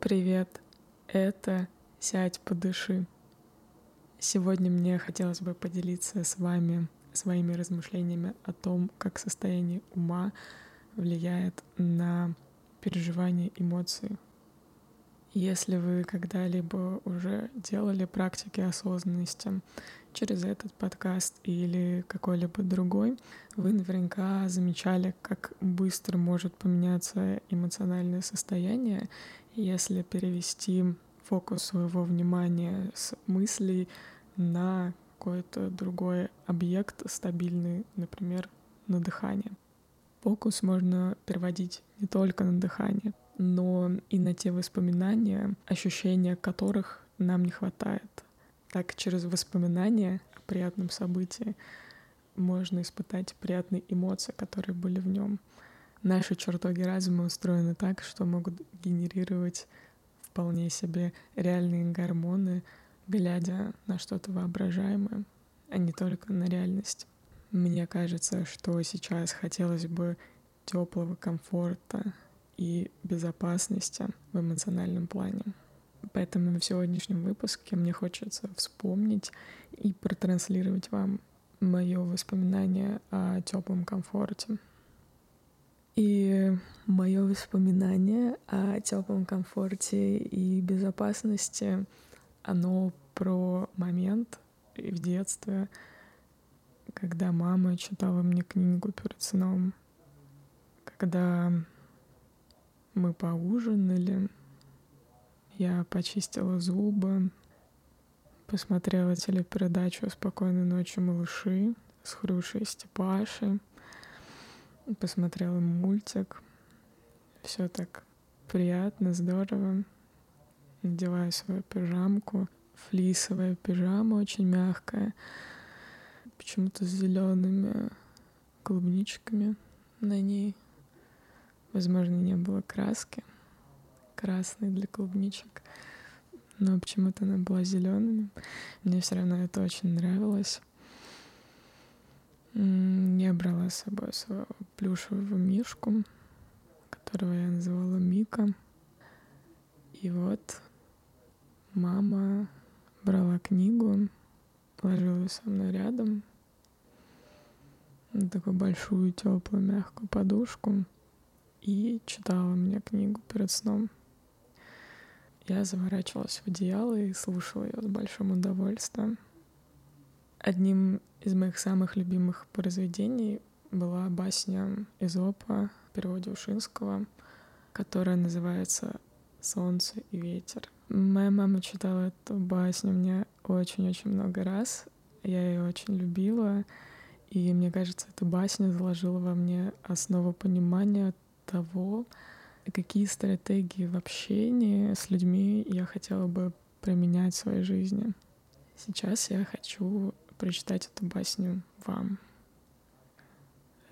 Привет, это «Сядь, подыши». Сегодня мне хотелось бы поделиться с вами своими размышлениями о том, как состояние ума влияет на переживание эмоций. Если вы когда-либо уже делали практики осознанности через этот подкаст или какой-либо другой, вы наверняка замечали, как быстро может поменяться эмоциональное состояние, если перевести фокус своего внимания с мыслей на какой-то другой объект стабильный, например, на дыхание. Фокус можно переводить не только на дыхание, но и на те воспоминания, ощущения которых нам не хватает. Так через воспоминания о приятном событии можно испытать приятные эмоции, которые были в нем. Наши чертоги разума устроены так, что могут генерировать вполне себе реальные гормоны, глядя на что-то воображаемое, а не только на реальность. Мне кажется, что сейчас хотелось бы теплого комфорта и безопасности в эмоциональном плане. Поэтому в сегодняшнем выпуске мне хочется вспомнить и протранслировать вам мое воспоминание о теплом комфорте. И мое воспоминание о теплом комфорте и безопасности, оно про момент в детстве, когда мама читала мне книгу перед сном, когда мы поужинали, я почистила зубы, посмотрела телепередачу «Спокойной ночи, малыши» с Хрюшей и Степашей, посмотрела мультик. Все так приятно, здорово. Надеваю свою пижамку. Флисовая пижама очень мягкая. Почему-то с зелеными клубничками на ней. Возможно, не было краски красной для клубничек. Но почему-то она была зелеными. Мне все равно это очень нравилось. Я брала с собой своего плюшевого мишку, которого я называла Мика. И вот мама брала книгу, положила ее со мной рядом, на такую большую, теплую, мягкую подушку и читала мне книгу перед сном. Я заворачивалась в одеяло и слушала ее с большим удовольствием. Одним из моих самых любимых произведений была басня Изопа в переводе Ушинского, которая называется «Солнце и ветер». Моя мама читала эту басню мне очень-очень много раз. Я ее очень любила. И мне кажется, эта басня заложила во мне основу понимания того, какие стратегии в общении с людьми я хотела бы применять в своей жизни. Сейчас я хочу прочитать эту басню вам.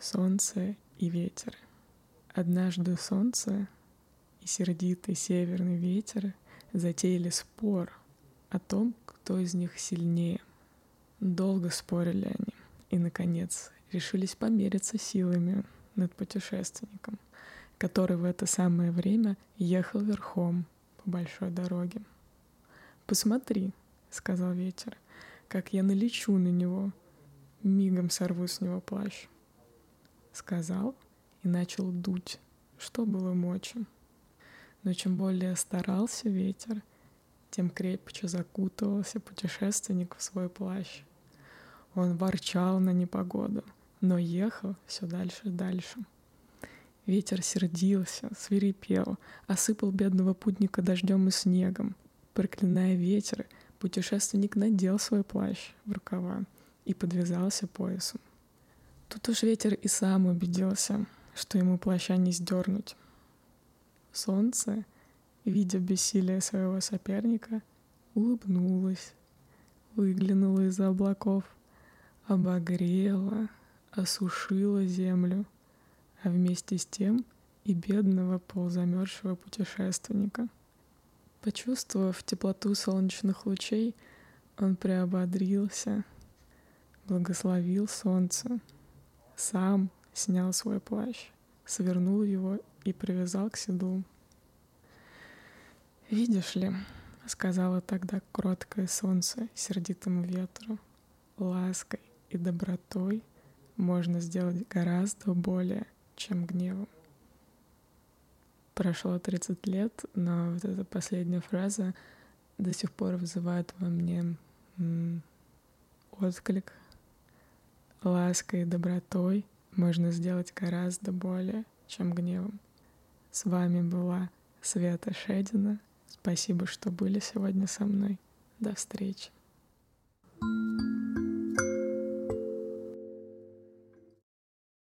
Солнце и ветер. Однажды солнце и сердитый северный ветер затеяли спор о том, кто из них сильнее. Долго спорили они и, наконец, решились помериться силами над путешественником который в это самое время ехал верхом по большой дороге. «Посмотри», — сказал ветер, — «как я налечу на него, мигом сорву с него плащ». Сказал и начал дуть, что было мочи. Но чем более старался ветер, тем крепче закутывался путешественник в свой плащ. Он ворчал на непогоду, но ехал все дальше и дальше — Ветер сердился, свирепел, осыпал бедного путника дождем и снегом. Проклиная ветер, путешественник надел свой плащ в рукава и подвязался поясом. Тут уж ветер и сам убедился, что ему плаща не сдернуть. Солнце, видя бессилие своего соперника, улыбнулось, выглянуло из-за облаков, обогрело, осушило землю — а вместе с тем и бедного полузамерзшего путешественника. Почувствовав теплоту солнечных лучей, он приободрился, благословил солнце, сам снял свой плащ, свернул его и привязал к седлу. «Видишь ли, — сказала тогда кроткое солнце сердитому ветру, — лаской и добротой можно сделать гораздо более, чем гневом. Прошло 30 лет, но вот эта последняя фраза до сих пор вызывает во мне отклик. Лаской и добротой можно сделать гораздо более, чем гневом. С вами была Света Шедина. Спасибо, что были сегодня со мной. До встречи. thank you